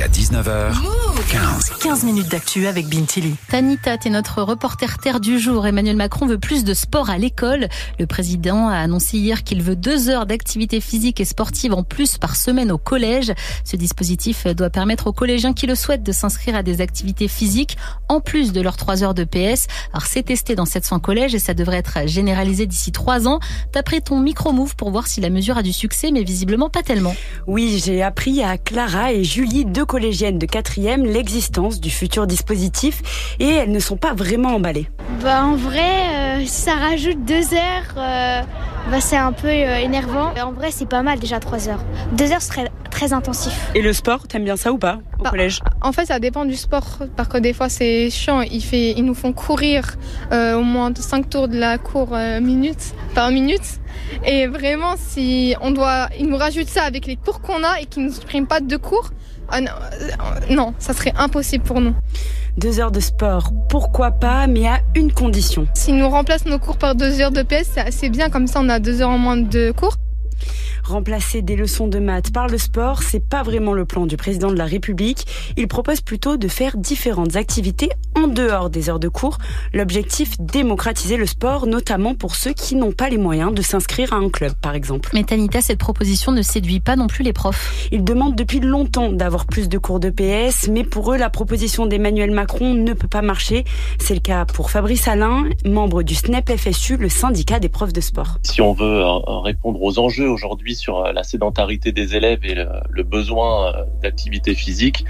Jusqu'à 19h, 15. 15 minutes d'actu avec Bintili. Tanita, t'es notre reporter terre du jour. Emmanuel Macron veut plus de sport à l'école. Le président a annoncé hier qu'il veut deux heures d'activité physique et sportive en plus par semaine au collège. Ce dispositif doit permettre aux collégiens qui le souhaitent de s'inscrire à des activités physiques en plus de leurs trois heures de PS. Alors c'est testé dans 700 collèges et ça devrait être généralisé d'ici trois ans. T'as pris ton micro-move pour voir si la mesure a du succès, mais visiblement pas tellement. Oui, j'ai appris à Clara et Julie, deux collégiennes de quatrième, l'existence du futur dispositif et elles ne sont pas vraiment emballées. Bah en vrai, euh, ça rajoute deux heures. Euh, bah, c'est un peu euh, énervant. En vrai, c'est pas mal déjà trois heures. Deux heures serait très intensif. Et le sport, t'aimes bien ça ou pas au Bah, collège? En fait, ça dépend du sport. Parce que des fois, c'est chiant. Ils, fait, ils nous font courir euh, au moins 5 tours de la cour euh, minute, par minute. Et vraiment, si on doit, ils nous rajoutent ça avec les cours qu'on a et qu'ils ne nous suppriment pas de cours, ah non, euh, non, ça serait impossible pour nous. Deux heures de sport, pourquoi pas, mais à une condition. S'ils nous remplacent nos cours par deux heures de PS, c'est assez bien. Comme ça, on a deux heures en moins de cours. Remplacer des leçons de maths par le sport, c'est pas vraiment le plan du président de la République. Il propose plutôt de faire différentes activités en dehors des heures de cours. L'objectif, démocratiser le sport, notamment pour ceux qui n'ont pas les moyens de s'inscrire à un club, par exemple. Mais Tanita, cette proposition ne séduit pas non plus les profs. Ils demandent depuis longtemps d'avoir plus de cours de PS, mais pour eux, la proposition d'Emmanuel Macron ne peut pas marcher. C'est le cas pour Fabrice Alain, membre du SNEP FSU, le syndicat des profs de sport. Si on veut euh, répondre aux enjeux aujourd'hui sur euh, la sédentarité des élèves et le, besoin euh, d'activité physique,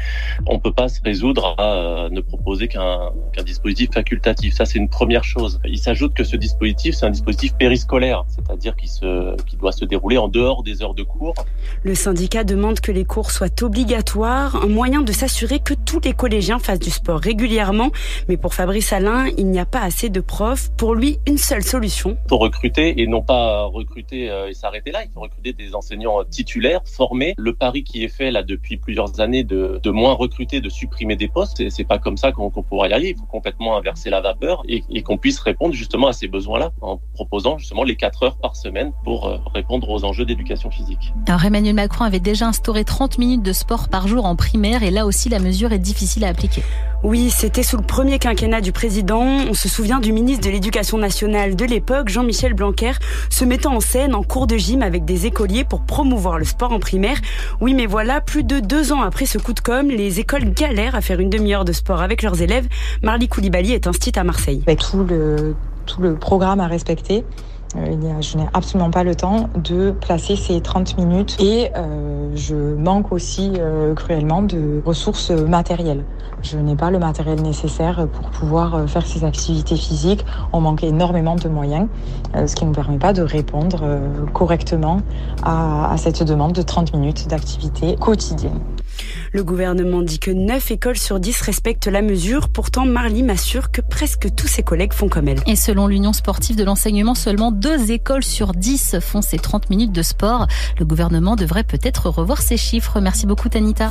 on peut pas se résoudre à ne proposer qu'un qu'un dispositif facultatif. Ça, c'est une première chose. Il s'ajoute que ce dispositif, c'est un dispositif périscolaire, c'est-à-dire qu'il se, qui doit se dérouler en dehors des heures de cours. Le syndicat demande que les cours soient obligatoires, un moyen de s'assurer que tous les collégiens fassent du sport régulièrement. Mais pour Fabrice Alain, il n'y a pas assez de profs. Pour lui, une seule solution. Il faut recruter et non pas recruter euh, et s'arrêter là. Il faut recruter des enseignants titulaires, formés. Le pari qui est fait là depuis plusieurs années de, de moins recruter, de supprimer des postes, c'est- pas comme ça qu'on qu'on pourra Il faut complètement inverser la vapeur et, qu'on puisse répondre justement à ces besoins-là en proposant justement les quatre heures par semaine pour euh, répondre aux enjeux d'éducation physique. Alors Emmanuel Macron avait déjà instauré 30 minutes de sport par jour en primaire et là aussi la mesure est difficile à appliquer. Oui, c'était sous le premier quinquennat du président. On se souvient du ministre de l'Éducation nationale de l'époque, Jean-Michel Blanquer, se mettant en scène en cours de gym avec des écoliers pour promouvoir le sport en primaire. Oui, mais voilà, plus de deux ans après ce coup de com', les écoles galèrent à faire une demi-heure de sport avec leurs élèves. Marly Koulibaly est instit à Marseille. avec tout le, tout le programme à respecter. Euh, je n'ai absolument pas le temps de placer ces 30 minutes et euh, je manque aussi euh, cruellement de ressources matérielles. Je n'ai pas le matériel nécessaire pour pouvoir faire ces activités physiques. On manque énormément de moyens, euh, ce qui ne nous permet pas de répondre correctement à, à cette demande de 30 minutes d'activité quotidienne. Le gouvernement dit que 9 écoles sur 10 respectent la mesure. Pourtant, Marly m'assure que presque tous ses collègues font comme elle. Et selon l'Union sportive de l'enseignement, seulement deux écoles sur 10 font ces 30 minutes de sport. Le gouvernement devrait peut-être revoir ces chiffres. Merci beaucoup Tanita.